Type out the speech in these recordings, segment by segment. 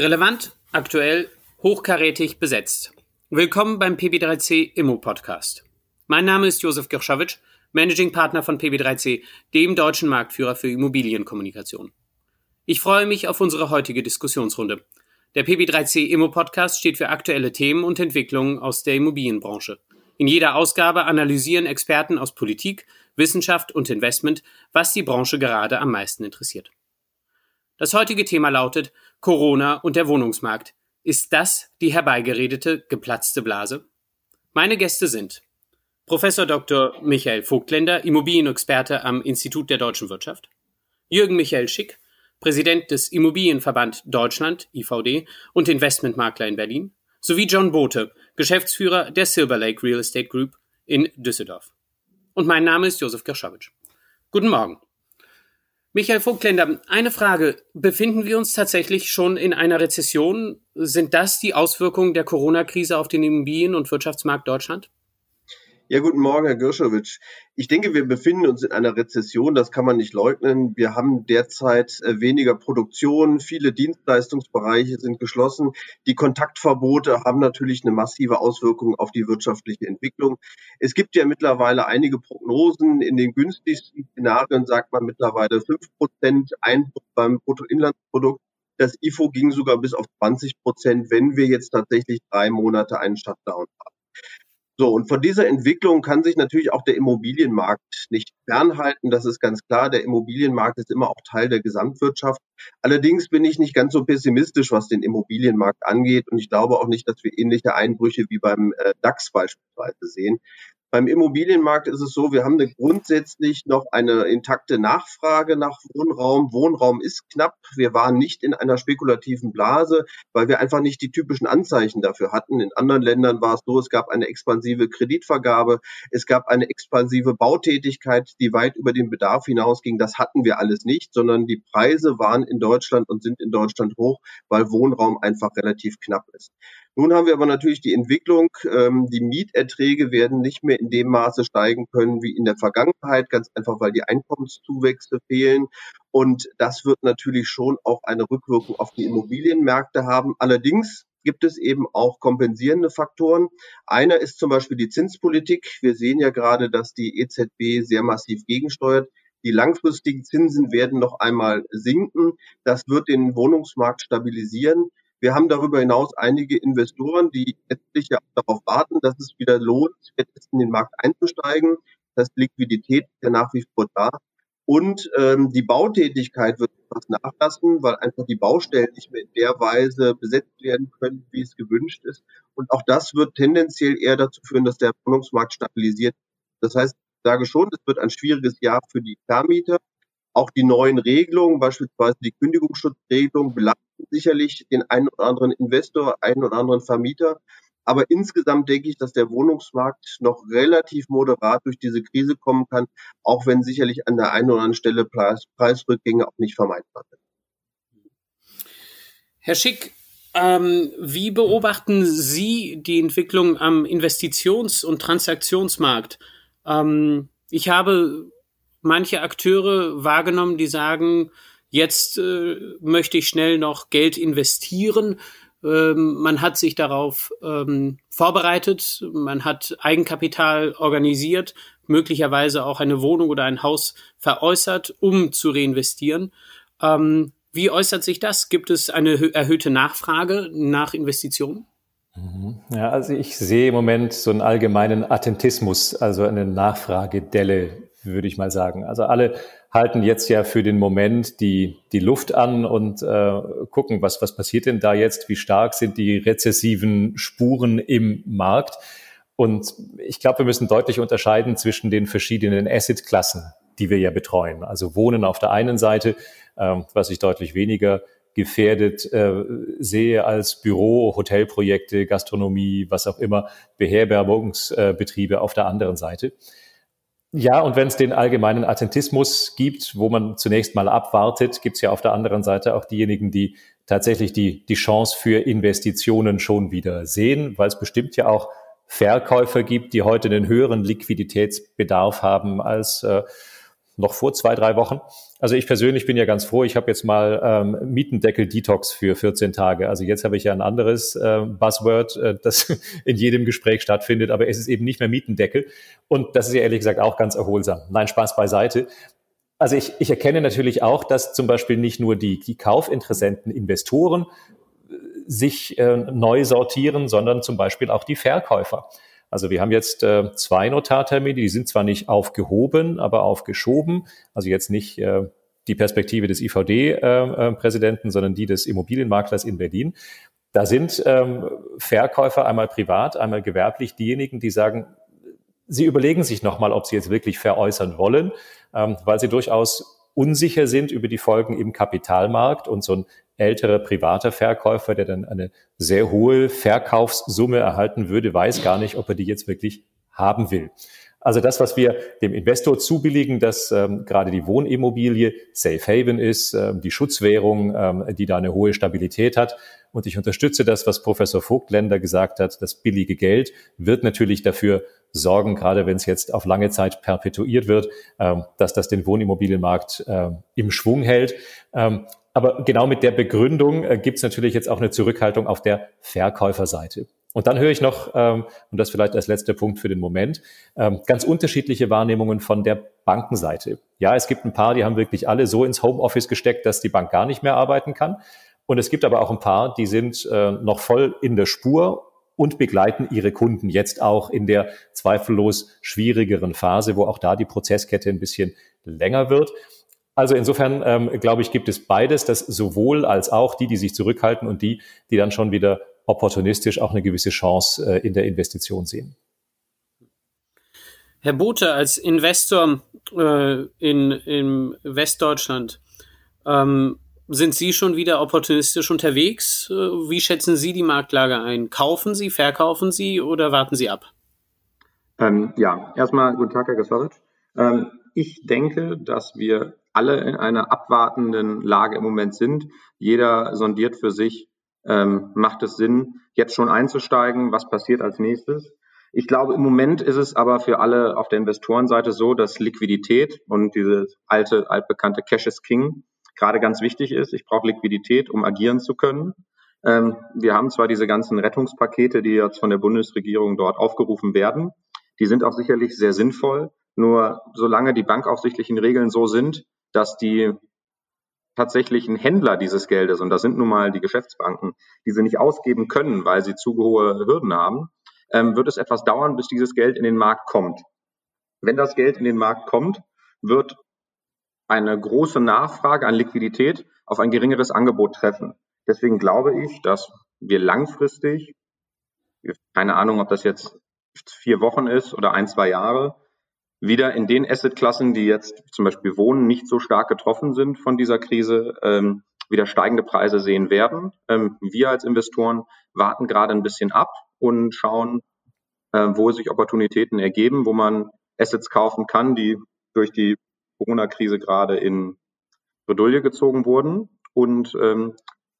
Relevant, aktuell, hochkarätig besetzt. Willkommen beim PB3C Immo Podcast. Mein Name ist Josef Girschowitsch, Managing Partner von PB3C, dem deutschen Marktführer für Immobilienkommunikation. Ich freue mich auf unsere heutige Diskussionsrunde. Der PB3C Immo Podcast steht für aktuelle Themen und Entwicklungen aus der Immobilienbranche. In jeder Ausgabe analysieren Experten aus Politik, Wissenschaft und Investment, was die Branche gerade am meisten interessiert. Das heutige Thema lautet Corona und der Wohnungsmarkt. Ist das die herbeigeredete geplatzte Blase? Meine Gäste sind Professor Dr. Michael Vogtländer, Immobilienexperte am Institut der deutschen Wirtschaft, Jürgen Michael Schick, Präsident des Immobilienverband Deutschland IVD und Investmentmakler in Berlin, sowie John Bote, Geschäftsführer der Silver Lake Real Estate Group in Düsseldorf. Und mein Name ist Josef Gerschowitsch. Guten Morgen. Michael Vogtländer, eine Frage. Befinden wir uns tatsächlich schon in einer Rezession? Sind das die Auswirkungen der Corona-Krise auf den Immobilien- und Wirtschaftsmarkt Deutschland? Ja, guten Morgen, Herr Girschowitsch. Ich denke, wir befinden uns in einer Rezession, das kann man nicht leugnen. Wir haben derzeit äh, weniger Produktion, viele Dienstleistungsbereiche sind geschlossen. Die Kontaktverbote haben natürlich eine massive Auswirkung auf die wirtschaftliche Entwicklung. Es gibt ja mittlerweile einige Prognosen. In den günstigsten Szenarien sagt man mittlerweile fünf Prozent Einbruch beim Bruttoinlandsprodukt. Das IFO ging sogar bis auf 20 Prozent, wenn wir jetzt tatsächlich drei Monate einen Shutdown haben. So, und von dieser Entwicklung kann sich natürlich auch der Immobilienmarkt nicht fernhalten. Das ist ganz klar. Der Immobilienmarkt ist immer auch Teil der Gesamtwirtschaft. Allerdings bin ich nicht ganz so pessimistisch, was den Immobilienmarkt angeht. Und ich glaube auch nicht, dass wir ähnliche Einbrüche wie beim äh, DAX beispielsweise sehen. Beim Immobilienmarkt ist es so, wir haben eine grundsätzlich noch eine intakte Nachfrage nach Wohnraum. Wohnraum ist knapp. Wir waren nicht in einer spekulativen Blase, weil wir einfach nicht die typischen Anzeichen dafür hatten. In anderen Ländern war es so, es gab eine expansive Kreditvergabe, es gab eine expansive Bautätigkeit, die weit über den Bedarf hinausging. Das hatten wir alles nicht, sondern die Preise waren in Deutschland und sind in Deutschland hoch, weil Wohnraum einfach relativ knapp ist. Nun haben wir aber natürlich die Entwicklung, ähm, die Mieterträge werden nicht mehr in dem Maße steigen können wie in der Vergangenheit, ganz einfach, weil die Einkommenszuwächse fehlen. Und das wird natürlich schon auch eine Rückwirkung auf die Immobilienmärkte haben. Allerdings gibt es eben auch kompensierende Faktoren. Einer ist zum Beispiel die Zinspolitik. Wir sehen ja gerade, dass die EZB sehr massiv gegensteuert. Die langfristigen Zinsen werden noch einmal sinken. Das wird den Wohnungsmarkt stabilisieren. Wir haben darüber hinaus einige Investoren, die letztlich ja darauf warten, dass es wieder lohnt, jetzt in den Markt einzusteigen. Das heißt, Liquidität ist ja nach wie vor da. Und ähm, die Bautätigkeit wird etwas nachlassen, weil einfach die Baustellen nicht mehr in der Weise besetzt werden können, wie es gewünscht ist. Und auch das wird tendenziell eher dazu führen, dass der Wohnungsmarkt stabilisiert. Das heißt, ich sage schon, es wird ein schwieriges Jahr für die Vermieter. Auch die neuen Regelungen, beispielsweise die Kündigungsschutzregelung, belasten sicherlich den einen oder anderen Investor, einen oder anderen Vermieter. Aber insgesamt denke ich, dass der Wohnungsmarkt noch relativ moderat durch diese Krise kommen kann, auch wenn sicherlich an der einen oder anderen Stelle Preis, Preisrückgänge auch nicht vermeidbar sind. Herr Schick, ähm, wie beobachten Sie die Entwicklung am Investitions- und Transaktionsmarkt? Ähm, ich habe manche Akteure wahrgenommen, die sagen, jetzt äh, möchte ich schnell noch Geld investieren. Ähm, man hat sich darauf ähm, vorbereitet, man hat Eigenkapital organisiert, möglicherweise auch eine Wohnung oder ein Haus veräußert, um zu reinvestieren. Ähm, wie äußert sich das? Gibt es eine erhöhte Nachfrage nach Investitionen? Mhm. Ja, also ich sehe im Moment so einen allgemeinen Attentismus, also eine Nachfragedelle würde ich mal sagen. Also alle halten jetzt ja für den Moment die, die Luft an und äh, gucken, was, was passiert denn da jetzt, wie stark sind die rezessiven Spuren im Markt. Und ich glaube, wir müssen deutlich unterscheiden zwischen den verschiedenen Asset-Klassen, die wir ja betreuen. Also Wohnen auf der einen Seite, äh, was ich deutlich weniger gefährdet äh, sehe als Büro, Hotelprojekte, Gastronomie, was auch immer, Beherbergungsbetriebe auf der anderen Seite. Ja, und wenn es den allgemeinen Attentismus gibt, wo man zunächst mal abwartet, gibt es ja auf der anderen Seite auch diejenigen, die tatsächlich die, die Chance für Investitionen schon wieder sehen, weil es bestimmt ja auch Verkäufer gibt, die heute einen höheren Liquiditätsbedarf haben als äh, noch vor zwei, drei Wochen. Also ich persönlich bin ja ganz froh, ich habe jetzt mal ähm, Mietendeckel-Detox für 14 Tage. Also jetzt habe ich ja ein anderes äh, Buzzword, äh, das in jedem Gespräch stattfindet, aber es ist eben nicht mehr Mietendeckel. Und das ist ja ehrlich gesagt auch ganz erholsam. Nein, Spaß beiseite. Also ich, ich erkenne natürlich auch, dass zum Beispiel nicht nur die, die Kaufinteressenten, Investoren äh, sich äh, neu sortieren, sondern zum Beispiel auch die Verkäufer. Also wir haben jetzt äh, zwei Notartermine, die sind zwar nicht aufgehoben, aber aufgeschoben. Also jetzt nicht äh, die Perspektive des IVD-Präsidenten, äh, äh sondern die des Immobilienmaklers in Berlin. Da sind ähm, Verkäufer einmal privat, einmal gewerblich diejenigen, die sagen, sie überlegen sich nochmal, ob sie jetzt wirklich veräußern wollen, ähm, weil sie durchaus unsicher sind über die Folgen im Kapitalmarkt und so ein älterer privater Verkäufer, der dann eine sehr hohe Verkaufssumme erhalten würde, weiß gar nicht, ob er die jetzt wirklich haben will. Also das, was wir dem Investor zubilligen, dass ähm, gerade die Wohnimmobilie Safe Haven ist, ähm, die Schutzwährung, ähm, die da eine hohe Stabilität hat. Und ich unterstütze das, was Professor Vogtländer gesagt hat. Das billige Geld wird natürlich dafür sorgen, gerade wenn es jetzt auf lange Zeit perpetuiert wird, ähm, dass das den Wohnimmobilienmarkt ähm, im Schwung hält. Ähm, aber genau mit der Begründung äh, gibt es natürlich jetzt auch eine Zurückhaltung auf der Verkäuferseite. Und dann höre ich noch, ähm, und das vielleicht als letzter Punkt für den Moment, ähm, ganz unterschiedliche Wahrnehmungen von der Bankenseite. Ja, es gibt ein paar, die haben wirklich alle so ins Homeoffice gesteckt, dass die Bank gar nicht mehr arbeiten kann. Und es gibt aber auch ein paar, die sind äh, noch voll in der Spur und begleiten ihre Kunden jetzt auch in der zweifellos schwierigeren Phase, wo auch da die Prozesskette ein bisschen länger wird. Also insofern ähm, glaube ich, gibt es beides, das sowohl als auch die, die sich zurückhalten und die, die dann schon wieder opportunistisch auch eine gewisse Chance äh, in der Investition sehen. Herr Bote, als Investor äh, in, in Westdeutschland, ähm, sind Sie schon wieder opportunistisch unterwegs? Äh, wie schätzen Sie die Marktlage ein? Kaufen Sie, verkaufen Sie oder warten Sie ab? Ähm, ja, erstmal guten Tag, Herr Gaswaric. Ähm, ich denke, dass wir alle in einer abwartenden Lage im Moment sind. Jeder sondiert für sich, ähm, macht es Sinn, jetzt schon einzusteigen, was passiert als nächstes. Ich glaube, im Moment ist es aber für alle auf der Investorenseite so, dass Liquidität und dieses alte, altbekannte Cash is King gerade ganz wichtig ist. Ich brauche Liquidität, um agieren zu können. Ähm, wir haben zwar diese ganzen Rettungspakete, die jetzt von der Bundesregierung dort aufgerufen werden. Die sind auch sicherlich sehr sinnvoll. Nur solange die bankaufsichtlichen Regeln so sind, dass die tatsächlichen Händler dieses Geldes, und das sind nun mal die Geschäftsbanken, diese nicht ausgeben können, weil sie zu hohe Hürden haben, ähm, wird es etwas dauern, bis dieses Geld in den Markt kommt. Wenn das Geld in den Markt kommt, wird eine große Nachfrage an Liquidität auf ein geringeres Angebot treffen. Deswegen glaube ich, dass wir langfristig, keine Ahnung, ob das jetzt vier Wochen ist oder ein, zwei Jahre, wieder in den Assetklassen, die jetzt zum Beispiel Wohnen nicht so stark getroffen sind von dieser Krise, ähm, wieder steigende Preise sehen werden. Ähm, wir als Investoren warten gerade ein bisschen ab und schauen, äh, wo sich Opportunitäten ergeben, wo man Assets kaufen kann, die durch die Corona-Krise gerade in Bredouille gezogen wurden und ähm,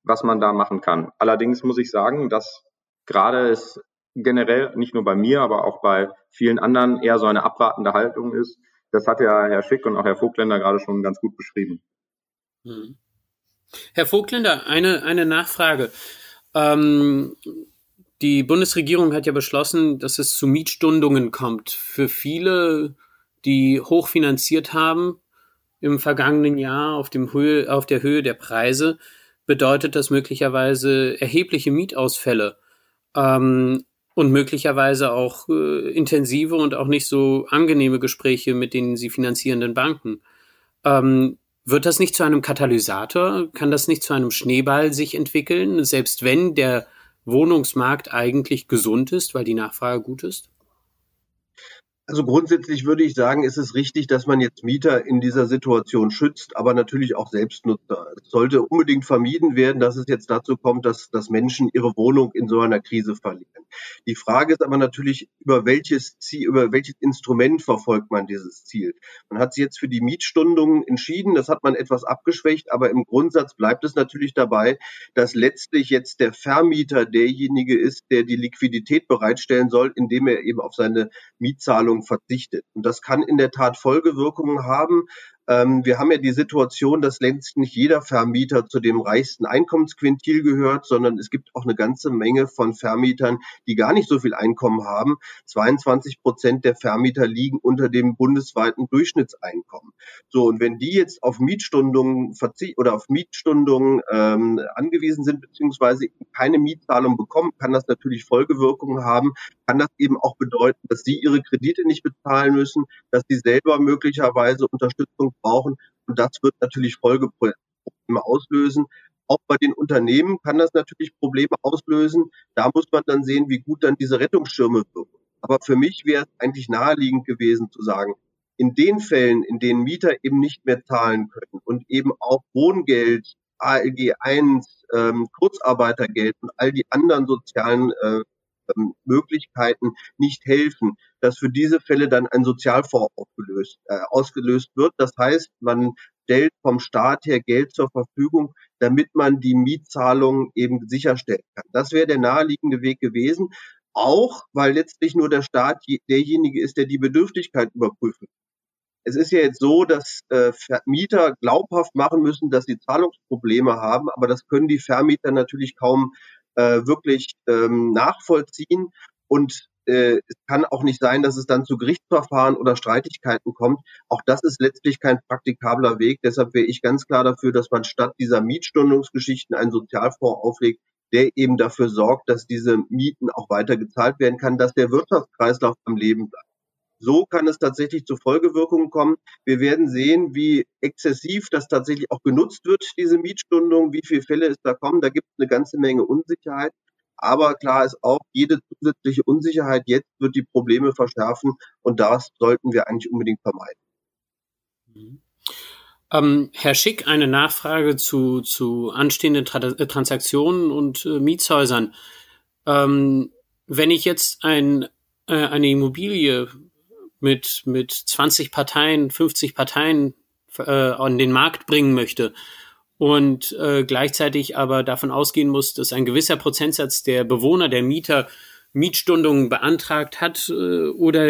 was man da machen kann. Allerdings muss ich sagen, dass gerade es generell nicht nur bei mir, aber auch bei vielen anderen eher so eine abwartende Haltung ist. Das hat ja Herr Schick und auch Herr Vogtländer gerade schon ganz gut beschrieben. Hm. Herr Vogtländer, eine, eine Nachfrage. Ähm, die Bundesregierung hat ja beschlossen, dass es zu Mietstundungen kommt. Für viele, die hochfinanziert haben im vergangenen Jahr auf, dem Höhe, auf der Höhe der Preise, bedeutet das möglicherweise erhebliche Mietausfälle. Ähm, und möglicherweise auch äh, intensive und auch nicht so angenehme Gespräche mit den sie finanzierenden Banken. Ähm, wird das nicht zu einem Katalysator? Kann das nicht zu einem Schneeball sich entwickeln, selbst wenn der Wohnungsmarkt eigentlich gesund ist, weil die Nachfrage gut ist? Also grundsätzlich würde ich sagen, ist es richtig, dass man jetzt Mieter in dieser Situation schützt, aber natürlich auch Selbstnutzer. Es sollte unbedingt vermieden werden, dass es jetzt dazu kommt, dass, dass Menschen ihre Wohnung in so einer Krise verlieren. Die Frage ist aber natürlich, über welches Ziel, über welches Instrument verfolgt man dieses Ziel? Man hat sich jetzt für die Mietstundungen entschieden, das hat man etwas abgeschwächt, aber im Grundsatz bleibt es natürlich dabei, dass letztlich jetzt der Vermieter derjenige ist, der die Liquidität bereitstellen soll, indem er eben auf seine Mietzahlung verzichtet. Und das kann in der Tat Folgewirkungen haben. Ähm, wir haben ja die Situation, dass längst nicht jeder Vermieter zu dem reichsten Einkommensquintil gehört, sondern es gibt auch eine ganze Menge von Vermietern, die gar nicht so viel Einkommen haben. 22 Prozent der Vermieter liegen unter dem bundesweiten Durchschnittseinkommen. So, und wenn die jetzt auf Mietstundungen oder auf Mietstundungen ähm, angewiesen sind, beziehungsweise keine Mietzahlung bekommen, kann das natürlich Folgewirkungen haben, kann das eben auch bedeuten, dass sie ihre Kredite nicht bezahlen müssen, dass sie selber möglicherweise Unterstützung brauchen. Und das wird natürlich Folgeprobleme auslösen. Auch bei den Unternehmen kann das natürlich Probleme auslösen. Da muss man dann sehen, wie gut dann diese Rettungsschirme wirken. Aber für mich wäre es eigentlich naheliegend gewesen zu sagen, in den Fällen, in denen Mieter eben nicht mehr zahlen können und eben auch Wohngeld, ALG 1, ähm, Kurzarbeitergeld und all die anderen sozialen äh, ähm, Möglichkeiten nicht helfen, dass für diese Fälle dann ein Sozialfonds aufgelöst, äh, ausgelöst wird. Das heißt, man stellt vom Staat her Geld zur Verfügung, damit man die Mietzahlungen eben sicherstellen kann. Das wäre der naheliegende Weg gewesen. Auch weil letztlich nur der Staat derjenige ist, der die Bedürftigkeit überprüfen. Es ist ja jetzt so, dass äh, Vermieter glaubhaft machen müssen, dass sie Zahlungsprobleme haben, aber das können die Vermieter natürlich kaum äh, wirklich ähm, nachvollziehen. Und äh, es kann auch nicht sein, dass es dann zu Gerichtsverfahren oder Streitigkeiten kommt. Auch das ist letztlich kein praktikabler Weg. Deshalb wäre ich ganz klar dafür, dass man statt dieser Mietstundungsgeschichten einen Sozialfonds auflegt, der eben dafür sorgt, dass diese Mieten auch weiter gezahlt werden kann, dass der Wirtschaftskreislauf am Leben bleibt. So kann es tatsächlich zu Folgewirkungen kommen. Wir werden sehen, wie exzessiv das tatsächlich auch genutzt wird, diese Mietstundung, wie viele Fälle es da kommen. Da gibt es eine ganze Menge Unsicherheit. Aber klar ist auch, jede zusätzliche Unsicherheit jetzt wird die Probleme verschärfen und das sollten wir eigentlich unbedingt vermeiden. Mhm. Ähm, Herr Schick, eine Nachfrage zu, zu anstehenden Tra äh, Transaktionen und äh, Mietshäusern. Ähm, wenn ich jetzt ein, äh, eine Immobilie mit, mit 20 Parteien, 50 Parteien äh, an den Markt bringen möchte und äh, gleichzeitig aber davon ausgehen muss, dass ein gewisser Prozentsatz der Bewohner, der Mieter Mietstundungen beantragt hat äh, oder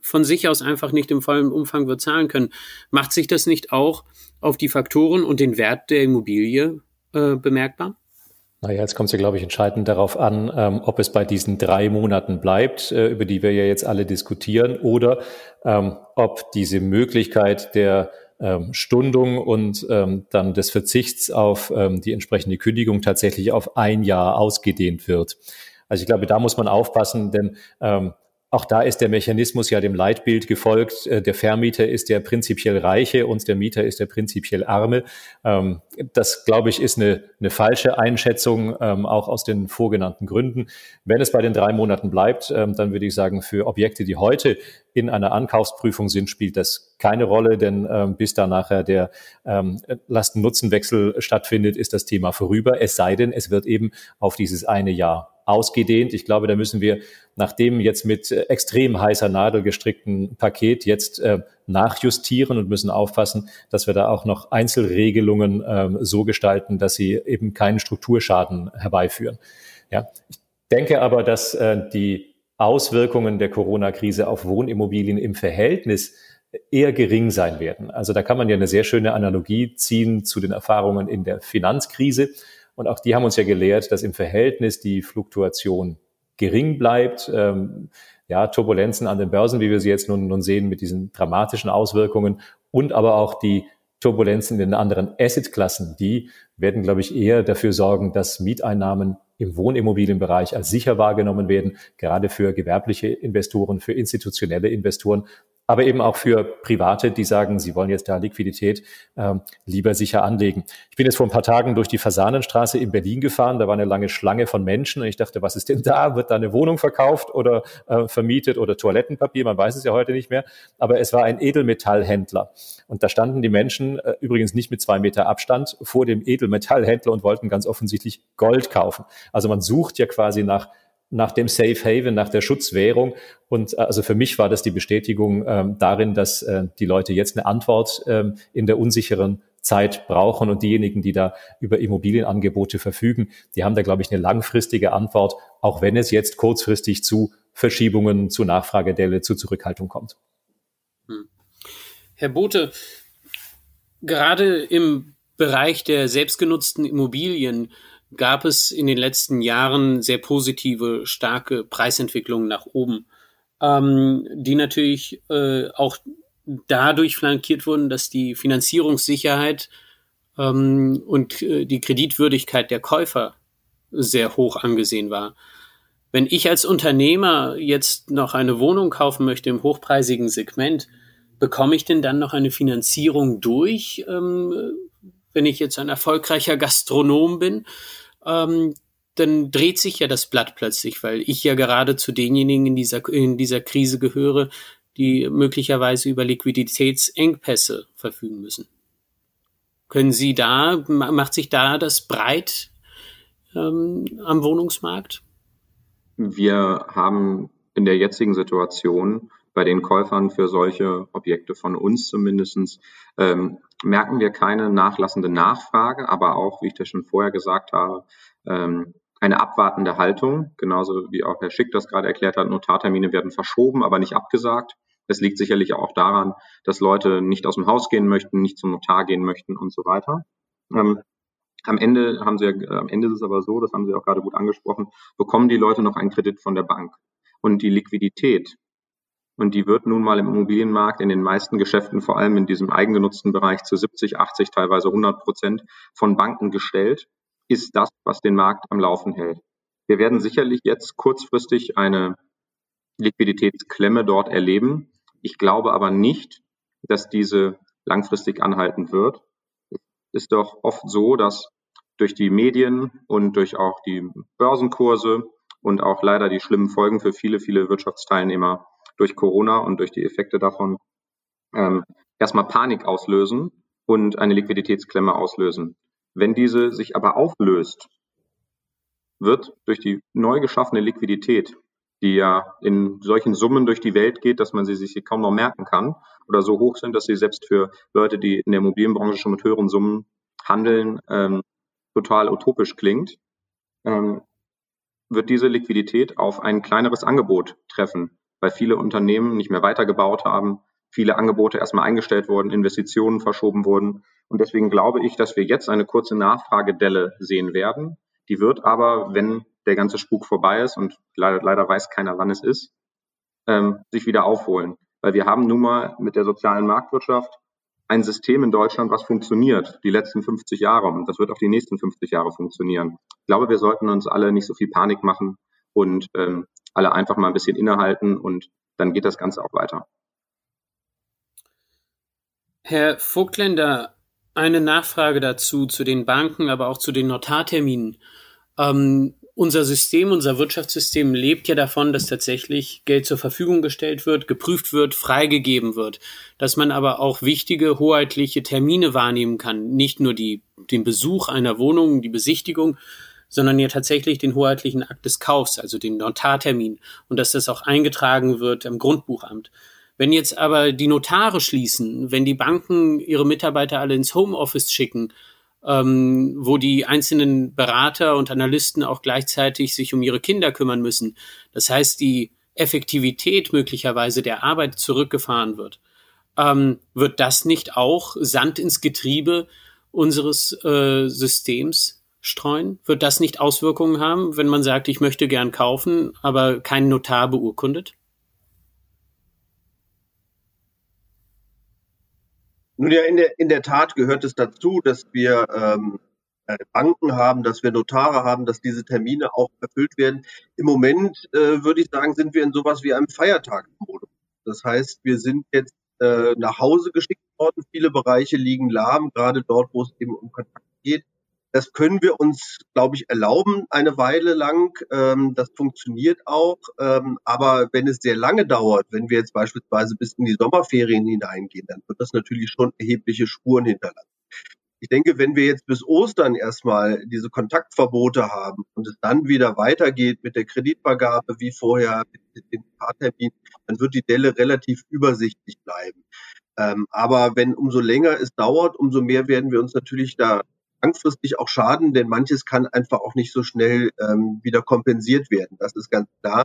von sich aus einfach nicht im vollen Umfang wird zahlen können, macht sich das nicht auch auf die Faktoren und den Wert der Immobilie äh, bemerkbar? Naja, jetzt kommt es ja, glaube ich, entscheidend darauf an, ähm, ob es bei diesen drei Monaten bleibt, äh, über die wir ja jetzt alle diskutieren, oder ähm, ob diese Möglichkeit der ähm, Stundung und ähm, dann des Verzichts auf ähm, die entsprechende Kündigung tatsächlich auf ein Jahr ausgedehnt wird. Also ich glaube, da muss man aufpassen, denn ähm, auch da ist der Mechanismus ja dem Leitbild gefolgt. Äh, der Vermieter ist der prinzipiell Reiche und der Mieter ist der prinzipiell Arme. Ähm, das, glaube ich, ist eine, eine falsche Einschätzung, ähm, auch aus den vorgenannten Gründen. Wenn es bei den drei Monaten bleibt, ähm, dann würde ich sagen, für Objekte, die heute in einer Ankaufsprüfung sind, spielt das keine Rolle, denn bis da nachher der Lasten-Nutzen-Wechsel stattfindet, ist das Thema vorüber. Es sei denn, es wird eben auf dieses eine Jahr ausgedehnt. Ich glaube, da müssen wir nach dem jetzt mit äh, extrem heißer Nadel gestrickten Paket jetzt äh, nachjustieren und müssen aufpassen, dass wir da auch noch Einzelregelungen äh, so gestalten, dass sie eben keinen Strukturschaden herbeiführen. Ja, ich denke aber, dass äh, die Auswirkungen der Corona-Krise auf Wohnimmobilien im Verhältnis eher gering sein werden. Also da kann man ja eine sehr schöne Analogie ziehen zu den Erfahrungen in der Finanzkrise. Und auch die haben uns ja gelehrt, dass im Verhältnis die Fluktuation gering bleibt. Ähm, ja, Turbulenzen an den Börsen, wie wir sie jetzt nun, nun sehen, mit diesen dramatischen Auswirkungen und aber auch die Turbulenzen in den anderen Assetklassen, die werden, glaube ich, eher dafür sorgen, dass Mieteinnahmen im Wohnimmobilienbereich als sicher wahrgenommen werden, gerade für gewerbliche Investoren, für institutionelle Investoren aber eben auch für Private, die sagen, sie wollen jetzt da Liquidität ähm, lieber sicher anlegen. Ich bin jetzt vor ein paar Tagen durch die Fasanenstraße in Berlin gefahren, da war eine lange Schlange von Menschen und ich dachte, was ist denn da? Wird da eine Wohnung verkauft oder äh, vermietet oder Toilettenpapier? Man weiß es ja heute nicht mehr. Aber es war ein Edelmetallhändler und da standen die Menschen äh, übrigens nicht mit zwei Meter Abstand vor dem Edelmetallhändler und wollten ganz offensichtlich Gold kaufen. Also man sucht ja quasi nach nach dem Safe Haven, nach der Schutzwährung. Und äh, also für mich war das die Bestätigung ähm, darin, dass äh, die Leute jetzt eine Antwort ähm, in der unsicheren Zeit brauchen. Und diejenigen, die da über Immobilienangebote verfügen, die haben da, glaube ich, eine langfristige Antwort, auch wenn es jetzt kurzfristig zu Verschiebungen, zu Nachfragedelle, zu Zurückhaltung kommt. Hm. Herr Bote, gerade im Bereich der selbstgenutzten Immobilien gab es in den letzten Jahren sehr positive, starke Preisentwicklungen nach oben, ähm, die natürlich äh, auch dadurch flankiert wurden, dass die Finanzierungssicherheit ähm, und äh, die Kreditwürdigkeit der Käufer sehr hoch angesehen war. Wenn ich als Unternehmer jetzt noch eine Wohnung kaufen möchte im hochpreisigen Segment, bekomme ich denn dann noch eine Finanzierung durch, ähm, wenn ich jetzt ein erfolgreicher Gastronom bin? Ähm, dann dreht sich ja das Blatt plötzlich, weil ich ja gerade zu denjenigen in dieser, in dieser Krise gehöre, die möglicherweise über Liquiditätsengpässe verfügen müssen. Können Sie da, macht sich da das breit ähm, am Wohnungsmarkt? Wir haben in der jetzigen Situation bei den Käufern für solche Objekte von uns zumindestens ähm, merken wir keine nachlassende Nachfrage, aber auch, wie ich das schon vorher gesagt habe, ähm, eine abwartende Haltung, genauso wie auch Herr Schick das gerade erklärt hat, Notartermine werden verschoben, aber nicht abgesagt. Es liegt sicherlich auch daran, dass Leute nicht aus dem Haus gehen möchten, nicht zum Notar gehen möchten und so weiter. Ähm, am Ende haben sie, äh, am Ende ist es aber so, das haben Sie auch gerade gut angesprochen, bekommen die Leute noch einen Kredit von der Bank. Und die Liquidität, und die wird nun mal im Immobilienmarkt in den meisten Geschäften, vor allem in diesem eigengenutzten Bereich zu 70, 80, teilweise 100 Prozent von Banken gestellt, ist das, was den Markt am Laufen hält. Wir werden sicherlich jetzt kurzfristig eine Liquiditätsklemme dort erleben. Ich glaube aber nicht, dass diese langfristig anhalten wird. Es ist doch oft so, dass durch die Medien und durch auch die Börsenkurse und auch leider die schlimmen Folgen für viele, viele Wirtschaftsteilnehmer durch Corona und durch die Effekte davon ähm, erstmal Panik auslösen und eine Liquiditätsklemme auslösen. Wenn diese sich aber auflöst, wird durch die neu geschaffene Liquidität, die ja in solchen Summen durch die Welt geht, dass man sie sich kaum noch merken kann oder so hoch sind, dass sie selbst für Leute, die in der Immobilienbranche schon mit höheren Summen handeln, ähm, total utopisch klingt, ähm, wird diese Liquidität auf ein kleineres Angebot treffen weil viele Unternehmen nicht mehr weitergebaut haben, viele Angebote erstmal eingestellt wurden, Investitionen verschoben wurden. Und deswegen glaube ich, dass wir jetzt eine kurze Nachfragedelle sehen werden. Die wird aber, wenn der ganze Spuk vorbei ist und leider, leider weiß keiner, wann es ist, ähm, sich wieder aufholen. Weil wir haben nun mal mit der sozialen Marktwirtschaft ein System in Deutschland, was funktioniert, die letzten 50 Jahre. Und das wird auch die nächsten 50 Jahre funktionieren. Ich glaube, wir sollten uns alle nicht so viel Panik machen und ähm, alle einfach mal ein bisschen innehalten und dann geht das Ganze auch weiter. Herr Vogtländer, eine Nachfrage dazu, zu den Banken, aber auch zu den Notarterminen. Ähm, unser System, unser Wirtschaftssystem lebt ja davon, dass tatsächlich Geld zur Verfügung gestellt wird, geprüft wird, freigegeben wird, dass man aber auch wichtige hoheitliche Termine wahrnehmen kann, nicht nur die, den Besuch einer Wohnung, die Besichtigung, sondern ja tatsächlich den hoheitlichen Akt des Kaufs, also den Notartermin und dass das auch eingetragen wird im Grundbuchamt. Wenn jetzt aber die Notare schließen, wenn die Banken ihre Mitarbeiter alle ins Homeoffice schicken, ähm, wo die einzelnen Berater und Analysten auch gleichzeitig sich um ihre Kinder kümmern müssen, das heißt die Effektivität möglicherweise der Arbeit zurückgefahren wird, ähm, wird das nicht auch Sand ins Getriebe unseres äh, Systems streuen? Wird das nicht Auswirkungen haben, wenn man sagt, ich möchte gern kaufen, aber kein Notar beurkundet? Nun ja, in der, in der Tat gehört es dazu, dass wir ähm, äh, Banken haben, dass wir Notare haben, dass diese Termine auch erfüllt werden. Im Moment äh, würde ich sagen, sind wir in sowas wie einem Feiertagsmodus. Das heißt, wir sind jetzt äh, nach Hause geschickt worden. Viele Bereiche liegen lahm, gerade dort, wo es eben um Kontakt geht. Das können wir uns, glaube ich, erlauben eine Weile lang. Ähm, das funktioniert auch. Ähm, aber wenn es sehr lange dauert, wenn wir jetzt beispielsweise bis in die Sommerferien hineingehen, dann wird das natürlich schon erhebliche Spuren hinterlassen. Ich denke, wenn wir jetzt bis Ostern erstmal diese Kontaktverbote haben und es dann wieder weitergeht mit der Kreditvergabe wie vorher mit dem Fahrtermin, dann wird die Delle relativ übersichtlich bleiben. Ähm, aber wenn umso länger es dauert, umso mehr werden wir uns natürlich da langfristig auch schaden, denn manches kann einfach auch nicht so schnell ähm, wieder kompensiert werden. Das ist ganz klar.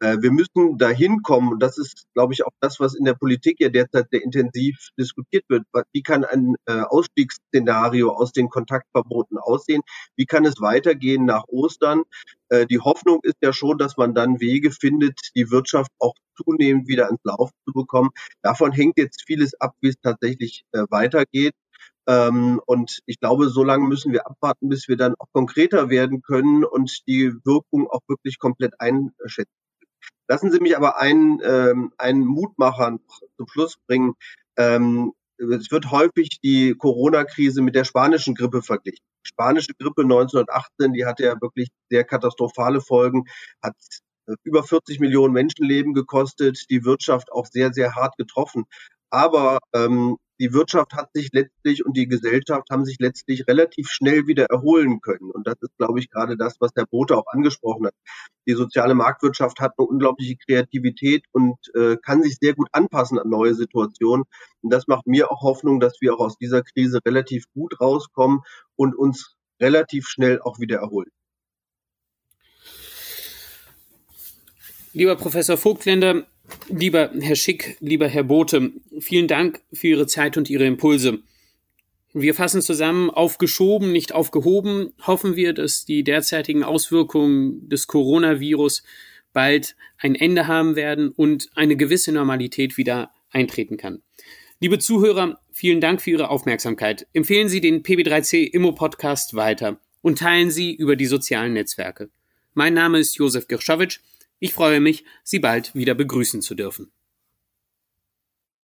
Äh, wir müssen dahin kommen, und das ist, glaube ich, auch das, was in der Politik ja derzeit sehr intensiv diskutiert wird. Wie kann ein äh, Ausstiegsszenario aus den Kontaktverboten aussehen? Wie kann es weitergehen nach Ostern? Äh, die Hoffnung ist ja schon, dass man dann Wege findet, die Wirtschaft auch zunehmend wieder ins Laufen zu bekommen. Davon hängt jetzt vieles ab, wie es tatsächlich äh, weitergeht. Ähm, und ich glaube, so lange müssen wir abwarten, bis wir dann auch konkreter werden können und die Wirkung auch wirklich komplett einschätzen. Lassen Sie mich aber einen, ähm, einen Mutmacher zum Schluss bringen. Ähm, es wird häufig die Corona-Krise mit der spanischen Grippe verglichen. Die spanische Grippe 1918, die hatte ja wirklich sehr katastrophale Folgen, hat äh, über 40 Millionen Menschenleben gekostet, die Wirtschaft auch sehr, sehr hart getroffen. Aber ähm, die Wirtschaft hat sich letztlich und die Gesellschaft haben sich letztlich relativ schnell wieder erholen können. Und das ist, glaube ich, gerade das, was der Bote auch angesprochen hat. Die soziale Marktwirtschaft hat eine unglaubliche Kreativität und äh, kann sich sehr gut anpassen an neue Situationen. Und das macht mir auch Hoffnung, dass wir auch aus dieser Krise relativ gut rauskommen und uns relativ schnell auch wieder erholen. Lieber Professor Vogtländer, Lieber Herr Schick, lieber Herr Bote, vielen Dank für Ihre Zeit und Ihre Impulse. Wir fassen zusammen, aufgeschoben, nicht aufgehoben, hoffen wir, dass die derzeitigen Auswirkungen des Coronavirus bald ein Ende haben werden und eine gewisse Normalität wieder eintreten kann. Liebe Zuhörer, vielen Dank für Ihre Aufmerksamkeit. Empfehlen Sie den PB3C Immo Podcast weiter und teilen Sie über die sozialen Netzwerke. Mein Name ist Josef Girschowitsch. Ich freue mich, Sie bald wieder begrüßen zu dürfen.